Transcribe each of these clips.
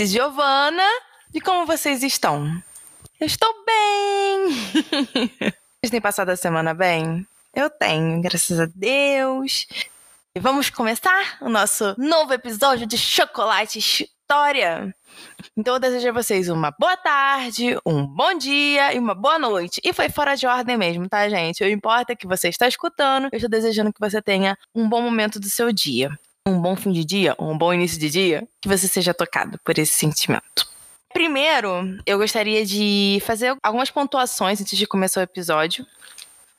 is Giovana. E como vocês estão? Eu estou bem! Vocês têm passado a semana bem? Eu tenho, graças a Deus. E vamos começar o nosso novo episódio de Chocolate História. Então eu desejo a vocês uma boa tarde, um bom dia e uma boa noite. E foi fora de ordem mesmo, tá, gente? O importa é que você está escutando. Eu estou desejando que você tenha um bom momento do seu dia. Um bom fim de dia, um bom início de dia. Que você seja tocado por esse sentimento. Primeiro, eu gostaria de fazer algumas pontuações antes de começar o episódio.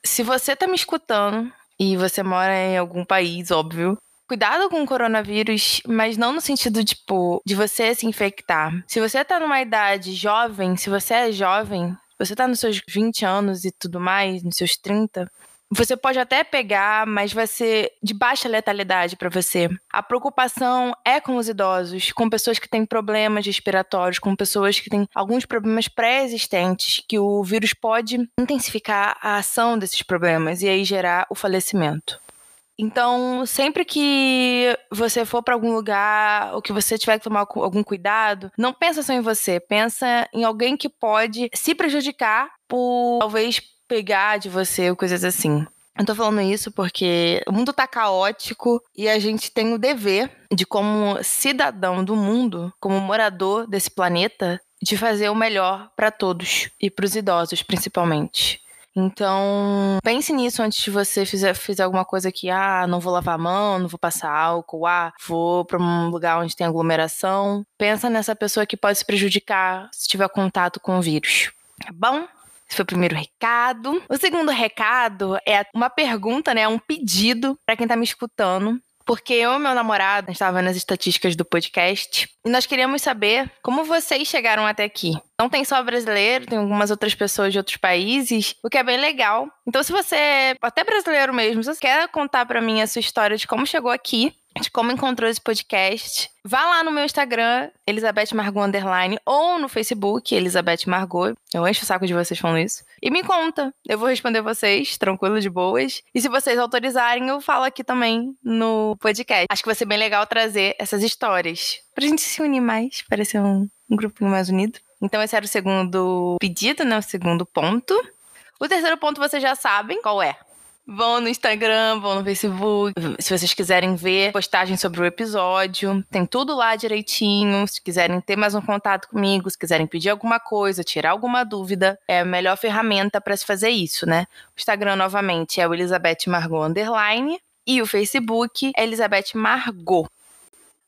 Se você tá me escutando e você mora em algum país, óbvio, cuidado com o coronavírus, mas não no sentido, tipo, de você se infectar. Se você tá numa idade jovem, se você é jovem, você tá nos seus 20 anos e tudo mais, nos seus 30, você pode até pegar, mas vai ser de baixa letalidade para você. A preocupação é com os idosos, com pessoas que têm problemas respiratórios, com pessoas que têm alguns problemas pré-existentes, que o vírus pode intensificar a ação desses problemas e aí gerar o falecimento. Então, sempre que você for para algum lugar ou que você tiver que tomar algum cuidado, não pensa só em você, pensa em alguém que pode se prejudicar por talvez pegar de você coisas assim. Eu tô falando isso porque o mundo tá caótico e a gente tem o dever de, como cidadão do mundo, como morador desse planeta, de fazer o melhor para todos e para os idosos, principalmente. Então, pense nisso antes de você fizer, fizer alguma coisa que, ah, não vou lavar a mão, não vou passar álcool, ah, vou para um lugar onde tem aglomeração. Pensa nessa pessoa que pode se prejudicar se tiver contato com o vírus. Tá bom? Esse foi o primeiro recado. O segundo recado é uma pergunta, né? Um pedido para quem tá me escutando. Porque eu e meu namorado estava nas estatísticas do podcast e nós queríamos saber como vocês chegaram até aqui. Não tem só brasileiro, tem algumas outras pessoas de outros países, o que é bem legal. Então, se você é até brasileiro mesmo, se você quer contar para mim a sua história de como chegou aqui, de como encontrou esse podcast, vá lá no meu Instagram, Elizabeth Margot Underline, ou no Facebook, Elizabeth Margot. Eu encho o saco de vocês falando isso. E me conta. Eu vou responder vocês, tranquilo, de boas. E se vocês autorizarem, eu falo aqui também no podcast. Acho que vai ser bem legal trazer essas histórias. Pra gente se unir mais, parecer um, um grupinho mais unido. Então, esse era o segundo pedido, né? O segundo ponto. O terceiro ponto vocês já sabem qual é. Vão no Instagram, vão no Facebook. Se vocês quiserem ver postagens sobre o episódio, tem tudo lá direitinho. Se quiserem ter mais um contato comigo, se quiserem pedir alguma coisa, tirar alguma dúvida, é a melhor ferramenta para se fazer isso, né? O Instagram, novamente, é o Elizabeth Margot Underline. E o Facebook é Elizabeth Margot.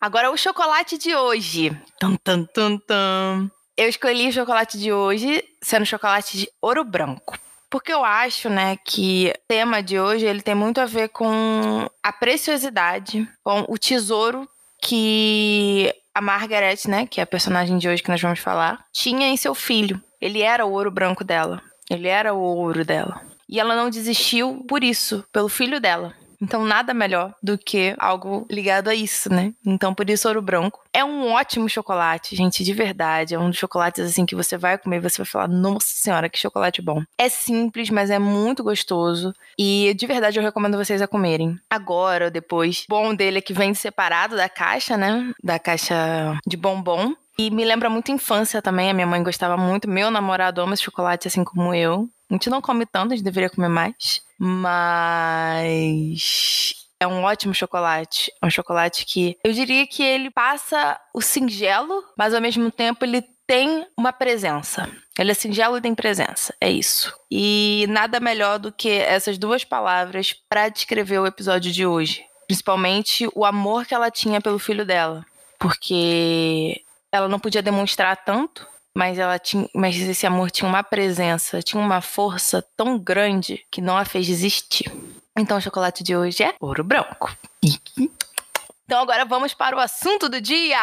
Agora, o chocolate de hoje. Tum, tum, tum, tum. Eu escolhi o chocolate de hoje sendo chocolate de ouro branco. Porque eu acho, né, que o tema de hoje ele tem muito a ver com a preciosidade, com o tesouro que a Margaret, né, que é a personagem de hoje que nós vamos falar, tinha em seu filho. Ele era o ouro branco dela. Ele era o ouro dela. E ela não desistiu por isso, pelo filho dela. Então, nada melhor do que algo ligado a isso, né? Então, por isso, ouro branco. É um ótimo chocolate, gente, de verdade. É um dos chocolates, assim, que você vai comer e você vai falar, nossa senhora, que chocolate bom. É simples, mas é muito gostoso. E, de verdade, eu recomendo vocês a comerem. Agora ou depois. O bom dele é que vem separado da caixa, né? Da caixa de bombom. E me lembra muito infância também. A minha mãe gostava muito. Meu namorado ama esse chocolate, assim como eu. A gente não come tanto, a gente deveria comer mais. Mas é um ótimo chocolate. É um chocolate que eu diria que ele passa o singelo, mas ao mesmo tempo ele tem uma presença. Ele é singelo e tem presença. É isso. E nada melhor do que essas duas palavras para descrever o episódio de hoje. Principalmente o amor que ela tinha pelo filho dela. Porque ela não podia demonstrar tanto mas ela tinha, mas esse amor tinha uma presença, tinha uma força tão grande que não a fez desistir. Então o chocolate de hoje é ouro branco. Então agora vamos para o assunto do dia.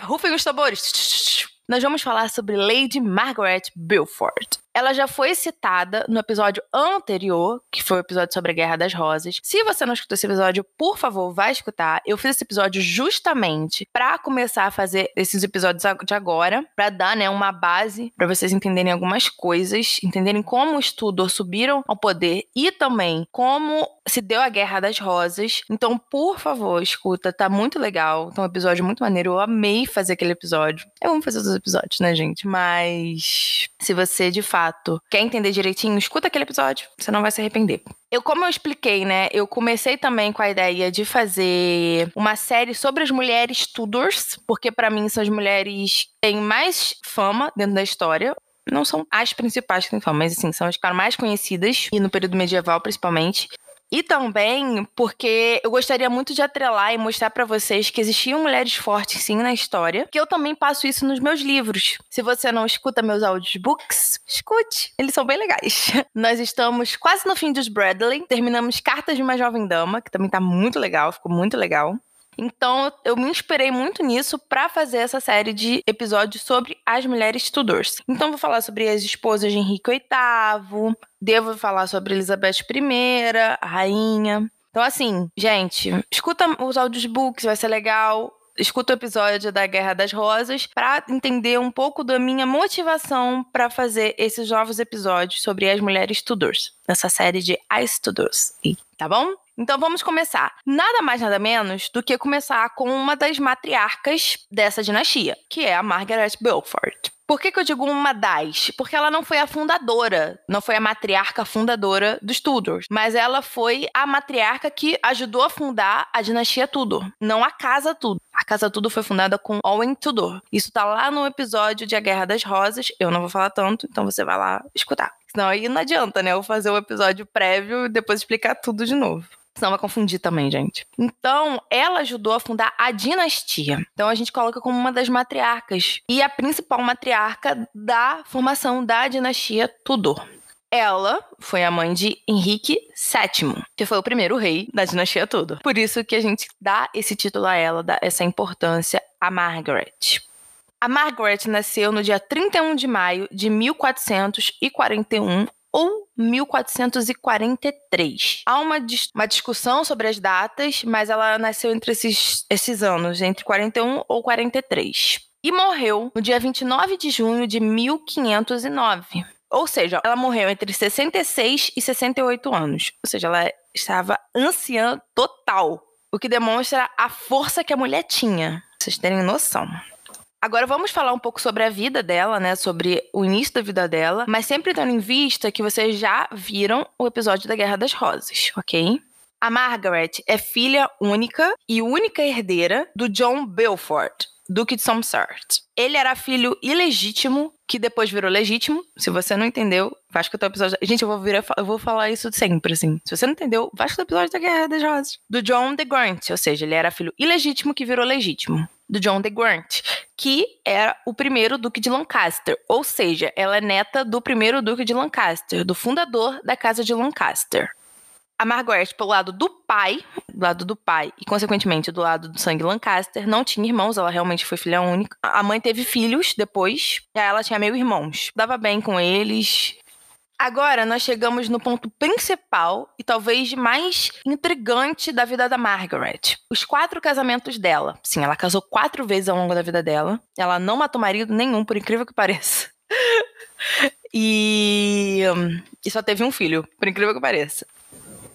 Rufem os tambores. Nós vamos falar sobre Lady Margaret Beaufort. Ela já foi citada no episódio anterior, que foi o episódio sobre a Guerra das Rosas. Se você não escutou esse episódio, por favor, vai escutar. Eu fiz esse episódio justamente para começar a fazer esses episódios de agora, para dar, né, uma base para vocês entenderem algumas coisas, entenderem como os Tudor subiram ao poder e também como se deu a Guerra das Rosas. Então, por favor, escuta, tá muito legal. Tá um episódio muito maneiro. Eu amei fazer aquele episódio. Eu amo fazer os episódios, né, gente? Mas se você de fato quer entender direitinho, escuta aquele episódio. Você não vai se arrepender. Eu, como eu expliquei, né? Eu comecei também com a ideia de fazer uma série sobre as mulheres Tudors, porque para mim são as mulheres que têm mais fama dentro da história não são as principais que têm fama, mas assim, são as mais conhecidas, e no período medieval principalmente. E também porque eu gostaria muito de atrelar e mostrar para vocês que existiam mulheres fortes sim na história, que eu também passo isso nos meus livros. Se você não escuta meus audiobooks, escute, eles são bem legais. Nós estamos quase no fim dos Bradley, terminamos Cartas de uma Jovem Dama, que também tá muito legal, ficou muito legal. Então, eu me inspirei muito nisso para fazer essa série de episódios sobre as mulheres Tudors. Então, vou falar sobre as esposas de Henrique VIII, devo falar sobre Elizabeth I, a rainha. Então, assim, gente, escuta os audiobooks, vai ser legal escuta o episódio da Guerra das Rosas para entender um pouco da minha motivação para fazer esses novos episódios sobre as mulheres Tudors, nessa série de As Tudors, tá bom? Então vamos começar. Nada mais, nada menos do que começar com uma das matriarcas dessa dinastia, que é a Margaret Beaufort. Por que, que, eu digo uma das? Porque ela não foi a fundadora, não foi a matriarca fundadora dos Tudors, mas ela foi a matriarca que ajudou a fundar a dinastia Tudor, não a casa Tudor. A casa Tudor foi fundada com Owen Tudor. Isso tá lá no episódio de A Guerra das Rosas. Eu não vou falar tanto, então você vai lá escutar. Senão aí não adianta, né? Eu fazer o episódio prévio e depois explicar tudo de novo. Senão vai confundir também, gente. Então, ela ajudou a fundar a dinastia. Então, a gente coloca como uma das matriarcas. E a principal matriarca da formação da dinastia Tudor. Ela foi a mãe de Henrique VII, que foi o primeiro rei da dinastia Tudor. Por isso que a gente dá esse título a ela, dá essa importância a Margaret. A Margaret nasceu no dia 31 de maio de 1441 ou 1443. Há uma, dis uma discussão sobre as datas, mas ela nasceu entre esses, esses anos, entre 41 ou 43. E morreu no dia 29 de junho de 1509. Ou seja, ela morreu entre 66 e 68 anos. Ou seja, ela estava anciã total. O que demonstra a força que a mulher tinha. Pra vocês terem noção. Agora vamos falar um pouco sobre a vida dela, né? Sobre o início da vida dela, mas sempre tendo em vista que vocês já viram o episódio da Guerra das Rosas, ok? A Margaret é filha única e única herdeira do John Beaufort, Duque de Somerset. Ele era filho ilegítimo, que depois virou legítimo. Se você não entendeu, escutar o episódio. Gente, eu vou, virar, eu vou falar isso sempre, assim. Se você não entendeu, escutar o episódio da Guerra das Rosas. Do John de Grant, ou seja, ele era filho ilegítimo que virou legítimo do John de Grant, que era o primeiro duque de Lancaster, ou seja, ela é neta do primeiro duque de Lancaster, do fundador da casa de Lancaster. A Margaret, pelo lado do pai, do lado do pai e, consequentemente, do lado do sangue Lancaster, não tinha irmãos, ela realmente foi filha única. A mãe teve filhos depois, e ela tinha meio irmãos. Dava bem com eles, Agora nós chegamos no ponto principal e talvez mais intrigante da vida da Margaret. Os quatro casamentos dela. Sim, ela casou quatro vezes ao longo da vida dela. Ela não matou marido nenhum, por incrível que pareça. e, e só teve um filho, por incrível que pareça.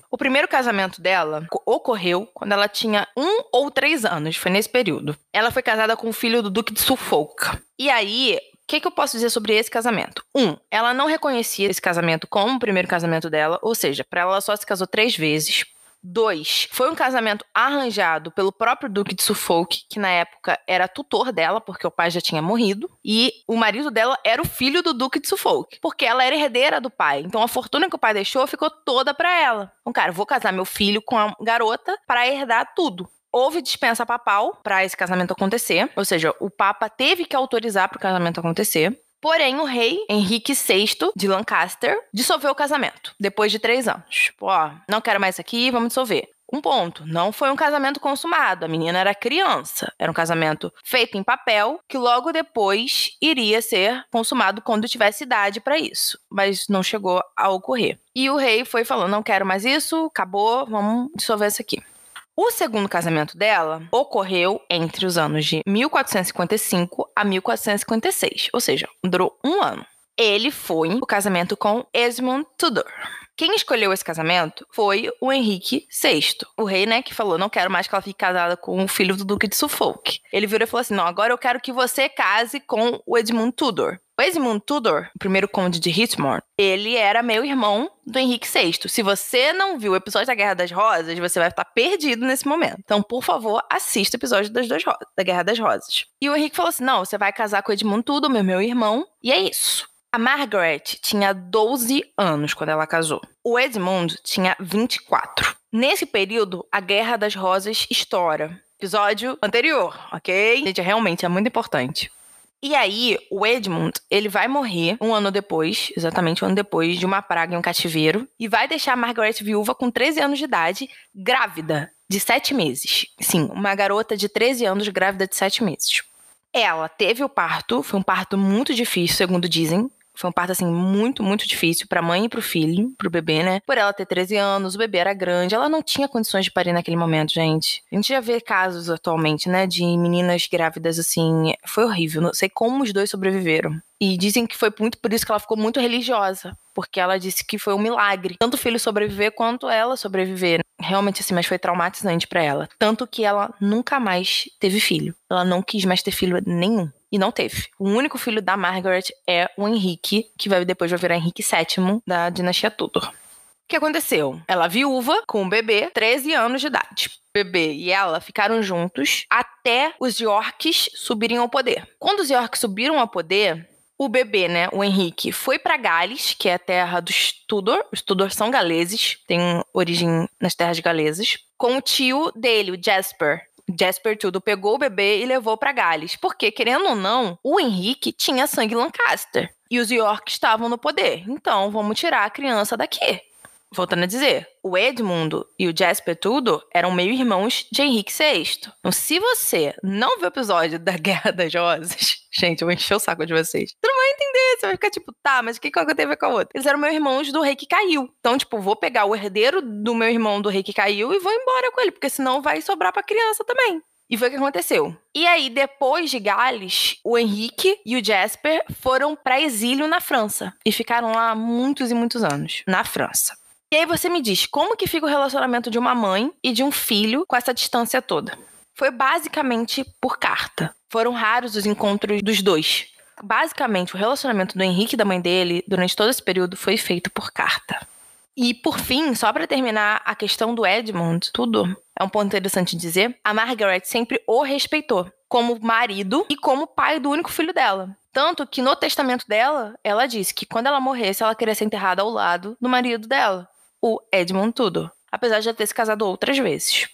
O primeiro casamento dela ocorreu quando ela tinha um ou três anos, foi nesse período. Ela foi casada com o filho do Duque de Suffolk. E aí, que, que, eu posso dizer sobre esse casamento? Um, ela não reconhecia esse casamento como o primeiro casamento dela, ou seja, para ela só se casou três vezes. Dois, foi um casamento arranjado pelo próprio Duque de Suffolk, que na época era tutor dela, porque o pai já tinha morrido, e o marido dela era o filho do Duque de Suffolk, porque ela era herdeira do pai. Então a fortuna que o pai deixou ficou toda para ela. Então, cara, vou casar meu filho com a garota para herdar tudo houve dispensa papal para esse casamento acontecer, ou seja, o Papa teve que autorizar para o casamento acontecer. Porém, o rei Henrique VI de Lancaster dissolveu o casamento depois de três anos. Tipo, ó, não quero mais isso aqui, vamos dissolver. um ponto. Não foi um casamento consumado. A menina era criança. Era um casamento feito em papel que logo depois iria ser consumado quando tivesse idade para isso. Mas não chegou a ocorrer. E o rei foi falando: não quero mais isso, acabou, vamos dissolver isso aqui. O segundo casamento dela ocorreu entre os anos de 1455 a 1456, ou seja, durou um ano. Ele foi o casamento com Esmond Tudor. Quem escolheu esse casamento foi o Henrique VI, o rei, né, que falou: não quero mais que ela fique casada com o filho do Duque de Suffolk. Ele virou e falou assim: não, agora eu quero que você case com o Edmund Tudor. O Edmund Tudor, o primeiro conde de Hitmore, ele era meu irmão do Henrique VI. Se você não viu o episódio da Guerra das Rosas, você vai estar perdido nesse momento. Então, por favor, assista o episódio das duas da Guerra das Rosas. E o Henrique falou assim: não, você vai casar com o Edmund Tudor, meu, meu irmão, e é isso. A Margaret tinha 12 anos quando ela casou. O Edmund tinha 24. Nesse período, a Guerra das Rosas estoura. Episódio anterior, ok? Gente, realmente é muito importante. E aí, o Edmund, ele vai morrer um ano depois, exatamente um ano depois, de uma praga em um cativeiro, e vai deixar a Margaret viúva com 13 anos de idade, grávida de 7 meses. Sim, uma garota de 13 anos grávida de 7 meses. Ela teve o parto, foi um parto muito difícil, segundo dizem. Foi um parto, assim, muito, muito difícil pra mãe e pro filho, pro bebê, né? Por ela ter 13 anos, o bebê era grande, ela não tinha condições de parir naquele momento, gente. A gente já vê casos atualmente, né, de meninas grávidas, assim, foi horrível. Não sei como os dois sobreviveram. E dizem que foi muito por isso que ela ficou muito religiosa, porque ela disse que foi um milagre, tanto o filho sobreviver quanto ela sobreviver. Realmente assim, mas foi traumatizante para ela, tanto que ela nunca mais teve filho. Ela não quis mais ter filho nenhum. E não teve. O único filho da Margaret é o Henrique, que vai depois vai virar Henrique VII da dinastia Tudor. O que aconteceu? Ela viúva com um bebê, 13 anos de idade. O bebê e ela ficaram juntos até os Yorks subirem ao poder. Quando os Yorks subiram ao poder, o bebê, né, o Henrique, foi para Gales, que é a terra dos Tudor. Os Tudor são galeses, têm origem nas terras galesas, com o tio dele, o Jasper, Jasper Tudo pegou o bebê e levou para Gales, porque, querendo ou não, o Henrique tinha sangue Lancaster e os York estavam no poder. Então, vamos tirar a criança daqui. Voltando a dizer, o Edmundo e o Jasper Tudo eram meio-irmãos de Henrique VI. Então, se você não viu o episódio da Guerra das Rosas, gente, eu vou encher o saco de vocês. Você não vai entender, você vai ficar tipo, tá, mas o que, que tem a ver com a outra? Eles eram meus-irmãos do rei que caiu. Então, tipo, vou pegar o herdeiro do meu irmão do rei que caiu e vou embora com ele, porque senão vai sobrar pra criança também. E foi o que aconteceu. E aí, depois de Gales, o Henrique e o Jasper foram para exílio na França. E ficaram lá muitos e muitos anos. Na França. E aí você me diz, como que fica o relacionamento de uma mãe e de um filho com essa distância toda? Foi basicamente por carta. Foram raros os encontros dos dois. Basicamente, o relacionamento do Henrique e da mãe dele, durante todo esse período, foi feito por carta. E por fim, só para terminar a questão do Edmund, tudo é um ponto interessante dizer, a Margaret sempre o respeitou como marido e como pai do único filho dela. Tanto que no testamento dela, ela disse que quando ela morresse, ela queria ser enterrada ao lado do marido dela o Edmund Tudor, apesar de já ter se casado outras vezes.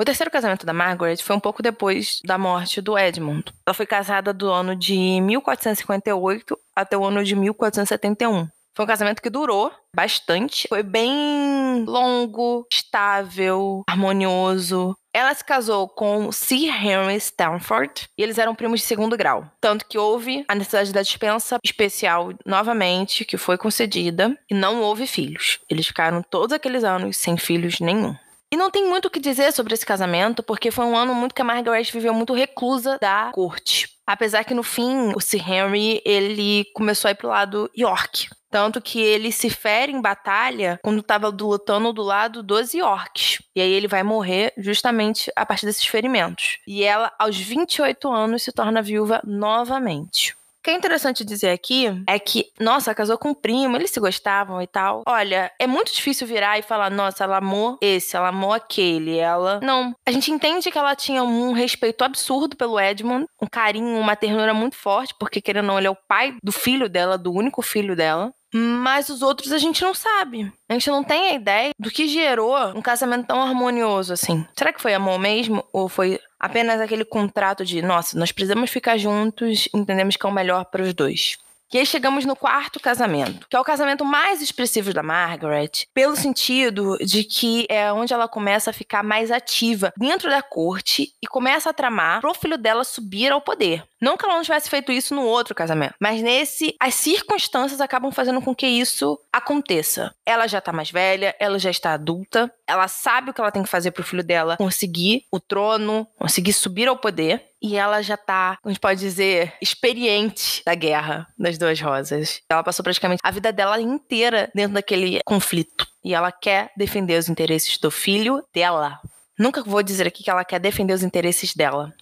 O terceiro casamento da Margaret foi um pouco depois da morte do Edmund. Ela foi casada do ano de 1458 até o ano de 1471. Foi um casamento que durou bastante, foi bem longo, estável, harmonioso. Ela se casou com Sir Henry Stanford e eles eram primos de segundo grau. Tanto que houve a necessidade da dispensa especial novamente, que foi concedida, e não houve filhos. Eles ficaram todos aqueles anos sem filhos nenhum. E não tem muito o que dizer sobre esse casamento, porque foi um ano muito que a Margaret viveu muito reclusa da corte. Apesar que no fim, o Sir Henry, ele começou a ir pro lado York. Tanto que ele se fere em batalha quando estava lutando do lado dos Yorks. E aí ele vai morrer justamente a partir desses ferimentos. E ela, aos 28 anos, se torna viúva novamente. O que é interessante dizer aqui é que, nossa, casou com um primo, eles se gostavam e tal. Olha, é muito difícil virar e falar, nossa, ela amou esse, ela amou aquele, ela. Não. A gente entende que ela tinha um respeito absurdo pelo Edmund, um carinho, uma ternura muito forte, porque querendo ou não, ele é o pai do filho dela, do único filho dela. Mas os outros a gente não sabe. A gente não tem a ideia do que gerou um casamento tão harmonioso assim. Será que foi amor mesmo? Ou foi apenas aquele contrato de, nossa, nós precisamos ficar juntos, entendemos que é o melhor para os dois? E aí chegamos no quarto casamento, que é o casamento mais expressivo da Margaret, pelo sentido de que é onde ela começa a ficar mais ativa dentro da corte e começa a tramar pro filho dela subir ao poder. Não que ela não tivesse feito isso no outro casamento, mas nesse, as circunstâncias acabam fazendo com que isso aconteça. Ela já tá mais velha, ela já está adulta, ela sabe o que ela tem que fazer pro filho dela conseguir o trono, conseguir subir ao poder. E ela já tá, a gente pode dizer, experiente da guerra das duas rosas. Ela passou praticamente a vida dela inteira dentro daquele conflito. E ela quer defender os interesses do filho dela. Nunca vou dizer aqui que ela quer defender os interesses dela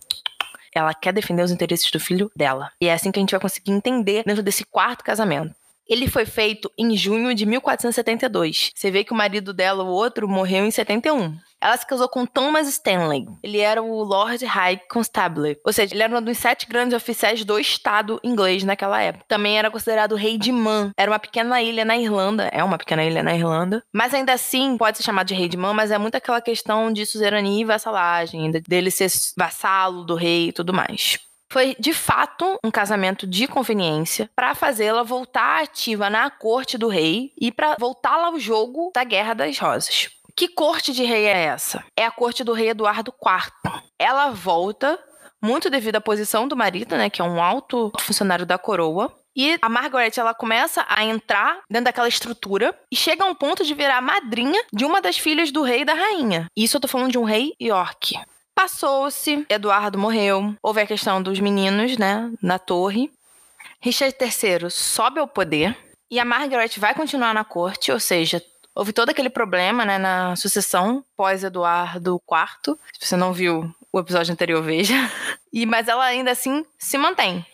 ela quer defender os interesses do filho dela. E é assim que a gente vai conseguir entender dentro desse quarto casamento. Ele foi feito em junho de 1472. Você vê que o marido dela, o outro, morreu em 71. Ela se casou com Thomas Stanley. Ele era o Lord High Constable, ou seja, ele era um dos sete grandes oficiais do Estado inglês naquela época. Também era considerado o rei de Man. Era uma pequena ilha na Irlanda, é uma pequena ilha na Irlanda, mas ainda assim pode ser chamado de rei de Man, mas é muito aquela questão de suzerania e vassalagem, dele ser vassalo do rei e tudo mais. Foi de fato um casamento de conveniência para fazê-la voltar ativa na corte do rei e para voltá-la ao jogo da Guerra das Rosas. Que corte de rei é essa? É a corte do rei Eduardo IV. Ela volta muito devido à posição do marido, né, que é um alto funcionário da coroa, e a Margaret, ela começa a entrar dentro daquela estrutura e chega a um ponto de virar madrinha de uma das filhas do rei e da rainha. Isso eu tô falando de um rei York. Passou-se, Eduardo morreu, houve a questão dos meninos, né, na torre. Richard III sobe ao poder e a Margaret vai continuar na corte, ou seja, houve todo aquele problema, né, na sucessão pós Eduardo IV. Se você não viu o episódio anterior, veja. E mas ela ainda assim se mantém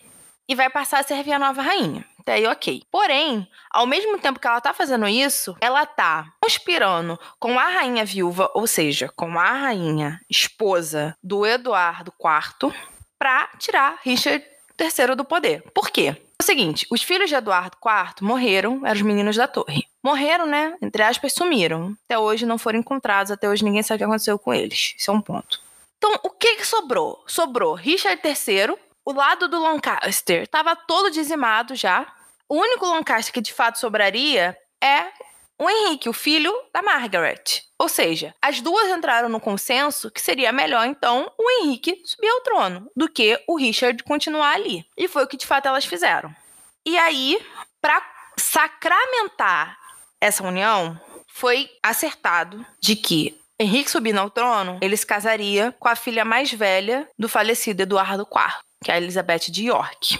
e vai passar a servir a nova rainha. Até aí, ok. Porém, ao mesmo tempo que ela tá fazendo isso, ela tá conspirando com a rainha viúva, ou seja, com a rainha esposa do Eduardo IV, pra tirar Richard III do poder. Por quê? O seguinte, os filhos de Eduardo IV morreram, eram os meninos da torre. Morreram, né? Entre aspas, sumiram. Até hoje não foram encontrados, até hoje ninguém sabe o que aconteceu com eles. Isso é um ponto. Então, o que, que sobrou? Sobrou Richard III, o lado do Lancaster estava todo dizimado já. O único Lancaster que de fato sobraria é o Henrique, o filho da Margaret. Ou seja, as duas entraram no consenso que seria melhor então o Henrique subir ao trono do que o Richard continuar ali. E foi o que de fato elas fizeram. E aí, para sacramentar essa união, foi acertado de que Henrique subindo ao trono, ele se casaria com a filha mais velha do falecido Eduardo IV que é a Elizabeth de York.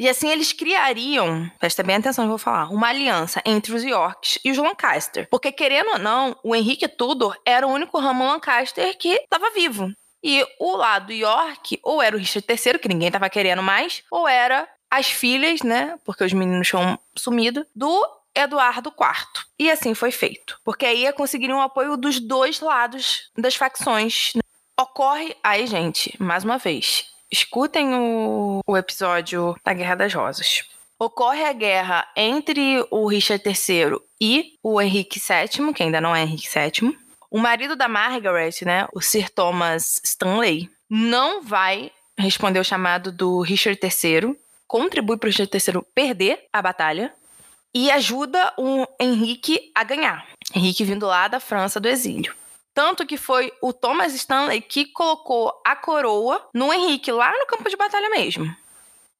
E assim eles criariam, presta bem atenção eu vou falar, uma aliança entre os Yorks e os Lancaster. Porque, querendo ou não, o Henrique Tudor era o único ramo Lancaster que estava vivo. E o lado York, ou era o Richard III, que ninguém estava querendo mais, ou era as filhas, né? Porque os meninos tinham sumido, do Eduardo IV. E assim foi feito. Porque aí conseguiriam o apoio dos dois lados das facções. Ocorre aí, gente, mais uma vez, escutem o, o episódio da Guerra das Rosas. Ocorre a guerra entre o Richard III e o Henrique VII, que ainda não é Henrique VII. O marido da Margaret, né, o Sir Thomas Stanley, não vai responder o chamado do Richard III, contribui para o Richard III perder a batalha e ajuda o Henrique a ganhar. Henrique vindo lá da França do exílio. Tanto que foi o Thomas Stanley que colocou a coroa no Henrique, lá no campo de batalha mesmo.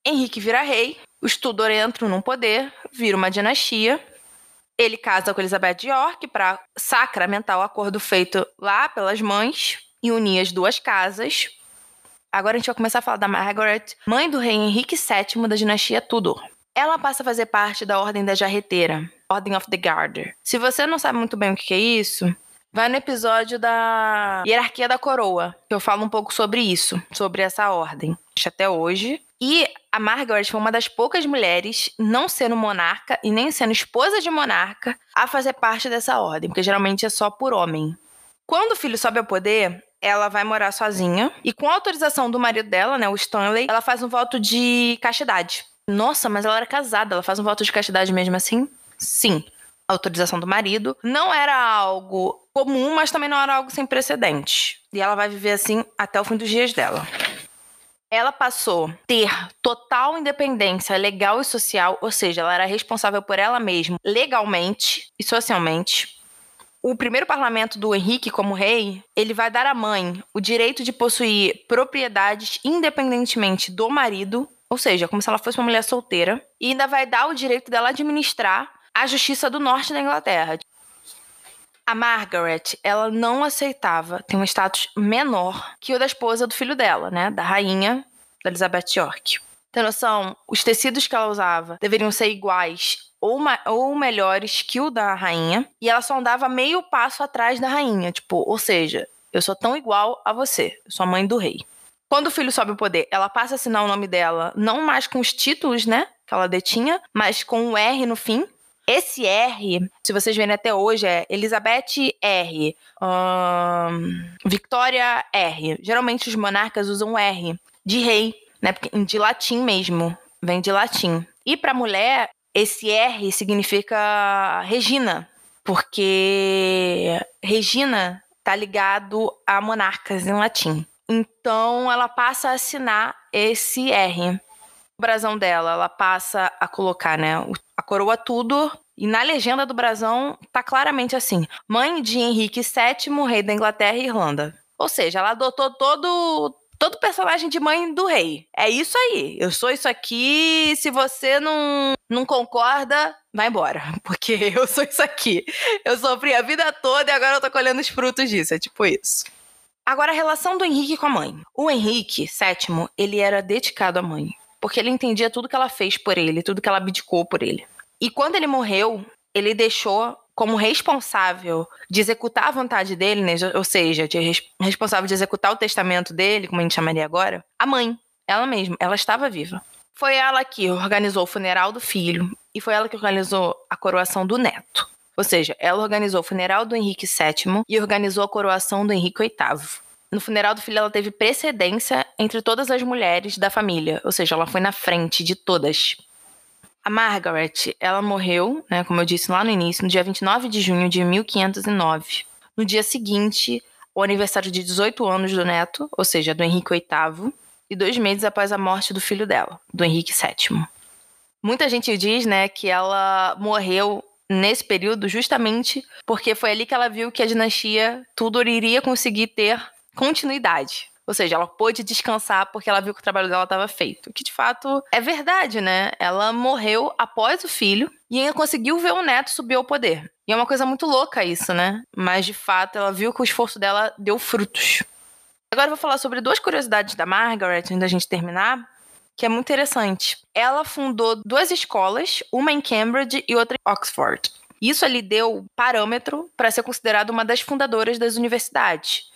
Henrique vira rei, os Tudor entram no poder, vira uma dinastia. Ele casa com Elizabeth de York para sacramentar o acordo feito lá pelas mães e unir as duas casas. Agora a gente vai começar a falar da Margaret, mãe do rei Henrique VII da dinastia Tudor. Ela passa a fazer parte da Ordem da Jarreteira, Ordem of the Garter. Se você não sabe muito bem o que é isso, Vai no episódio da hierarquia da coroa, que eu falo um pouco sobre isso, sobre essa ordem, até hoje. E a Margaret foi uma das poucas mulheres, não sendo monarca e nem sendo esposa de monarca, a fazer parte dessa ordem, porque geralmente é só por homem. Quando o filho sobe ao poder, ela vai morar sozinha e com a autorização do marido dela, né, o Stanley, ela faz um voto de castidade. Nossa, mas ela era casada, ela faz um voto de castidade mesmo assim? Sim autorização do marido. Não era algo comum, mas também não era algo sem precedentes. E ela vai viver assim até o fim dos dias dela. ela passou a ter total independência legal e social, ou seja, ela era responsável por ela mesma legalmente e socialmente. O primeiro parlamento do Henrique como rei, ele vai dar à mãe o direito de possuir propriedades independentemente do marido, ou seja, como se ela fosse uma mulher solteira, e ainda vai dar o direito dela administrar a justiça do norte da Inglaterra. A Margaret, ela não aceitava ter um status menor que o da esposa do filho dela, né, da rainha da Elizabeth York. Tem noção? Os tecidos que ela usava deveriam ser iguais ou, ou melhores que o da rainha, e ela só andava meio passo atrás da rainha, tipo, ou seja, eu sou tão igual a você, eu sou a mãe do rei. Quando o filho sobe o poder, ela passa a assinar o nome dela não mais com os títulos, né, que ela detinha, mas com o R no fim. Esse R, se vocês verem até hoje, é Elizabeth R, um, Victoria R. Geralmente os monarcas usam R de rei, né, de latim mesmo, vem de latim. E para mulher, esse R significa Regina, porque Regina tá ligado a monarcas em latim. Então ela passa a assinar esse R. Brasão dela, ela passa a colocar, né, a coroa tudo e na legenda do brasão tá claramente assim: mãe de Henrique VII, rei da Inglaterra e Irlanda. Ou seja, ela adotou todo todo personagem de mãe do rei. É isso aí. Eu sou isso aqui. Se você não, não concorda, vai embora. Porque eu sou isso aqui. Eu sofri a vida toda e agora eu tô colhendo os frutos disso. É tipo isso. Agora, a relação do Henrique com a mãe. O Henrique VII, ele era dedicado à mãe. Porque ele entendia tudo que ela fez por ele, tudo que ela abdicou por ele. E quando ele morreu, ele deixou como responsável de executar a vontade dele, né? ou seja, de res responsável de executar o testamento dele, como a gente chamaria agora, a mãe, ela mesma, ela estava viva. Foi ela que organizou o funeral do filho e foi ela que organizou a coroação do neto. Ou seja, ela organizou o funeral do Henrique VII e organizou a coroação do Henrique VIII. No funeral do filho, ela teve precedência entre todas as mulheres da família, ou seja, ela foi na frente de todas. A Margaret, ela morreu, né, como eu disse lá no início, no dia 29 de junho de 1509. No dia seguinte, o aniversário de 18 anos do neto, ou seja, do Henrique VIII, e dois meses após a morte do filho dela, do Henrique VII. Muita gente diz, né, que ela morreu nesse período justamente porque foi ali que ela viu que a dinastia Tudor iria conseguir ter continuidade. Ou seja, ela pôde descansar porque ela viu que o trabalho dela estava feito. Que de fato é verdade, né? Ela morreu após o filho e ainda conseguiu ver o neto subir ao poder. E é uma coisa muito louca isso, né? Mas de fato ela viu que o esforço dela deu frutos. Agora eu vou falar sobre duas curiosidades da Margaret antes da gente terminar, que é muito interessante. Ela fundou duas escolas, uma em Cambridge e outra em Oxford. Isso lhe deu parâmetro para ser considerada uma das fundadoras das universidades.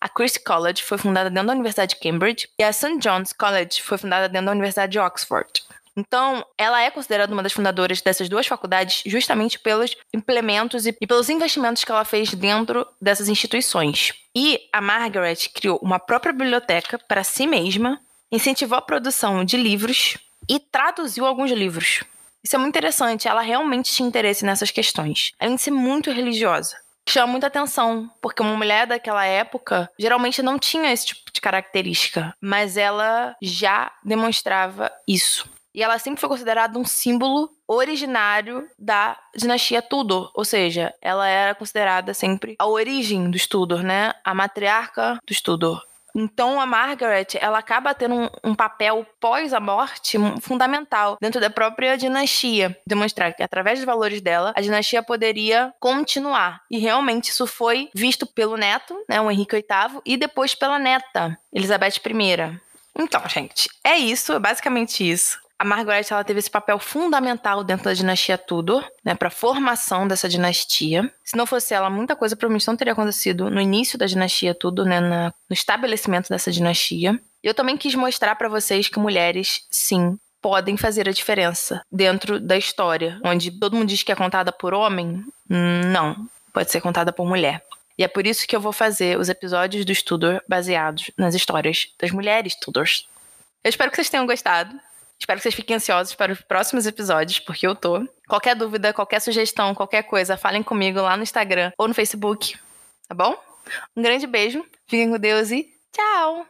A Christ College foi fundada dentro da Universidade de Cambridge e a St. John's College foi fundada dentro da Universidade de Oxford. Então, ela é considerada uma das fundadoras dessas duas faculdades justamente pelos implementos e, pelos investimentos que ela fez dentro dessas instituições. E a Margaret criou uma própria biblioteca para si mesma, incentivou a produção de livros e traduziu alguns livros. Isso é muito interessante, ela realmente tinha interesse nessas questões, além de ser muito religiosa chama muita atenção, porque uma mulher daquela época geralmente não tinha esse tipo de característica, mas ela já demonstrava isso. E ela sempre foi considerada um símbolo originário da dinastia Tudor, ou seja, ela era considerada sempre a origem dos Tudor, né? A matriarca dos Tudor. Então a Margaret, ela acaba tendo um, um papel pós a morte fundamental dentro da própria dinastia, demonstrar que através dos valores dela, a dinastia poderia continuar. E realmente isso foi visto pelo neto, né, o Henrique VIII, e depois pela neta, Elizabeth I. Então, gente, é isso, é basicamente isso a Margaret ela teve esse papel fundamental dentro da dinastia Tudor, né, para a formação dessa dinastia. Se não fosse ela, muita coisa provavelmente não teria acontecido no início da dinastia Tudor, né, na, no estabelecimento dessa dinastia. E eu também quis mostrar para vocês que mulheres, sim, podem fazer a diferença dentro da história, onde todo mundo diz que é contada por homem, não, pode ser contada por mulher. E é por isso que eu vou fazer os episódios do Tudor baseados nas histórias das mulheres Tudors. Eu espero que vocês tenham gostado. Espero que vocês fiquem ansiosos para os próximos episódios, porque eu tô. Qualquer dúvida, qualquer sugestão, qualquer coisa, falem comigo lá no Instagram ou no Facebook, tá bom? Um grande beijo, fiquem com Deus e tchau!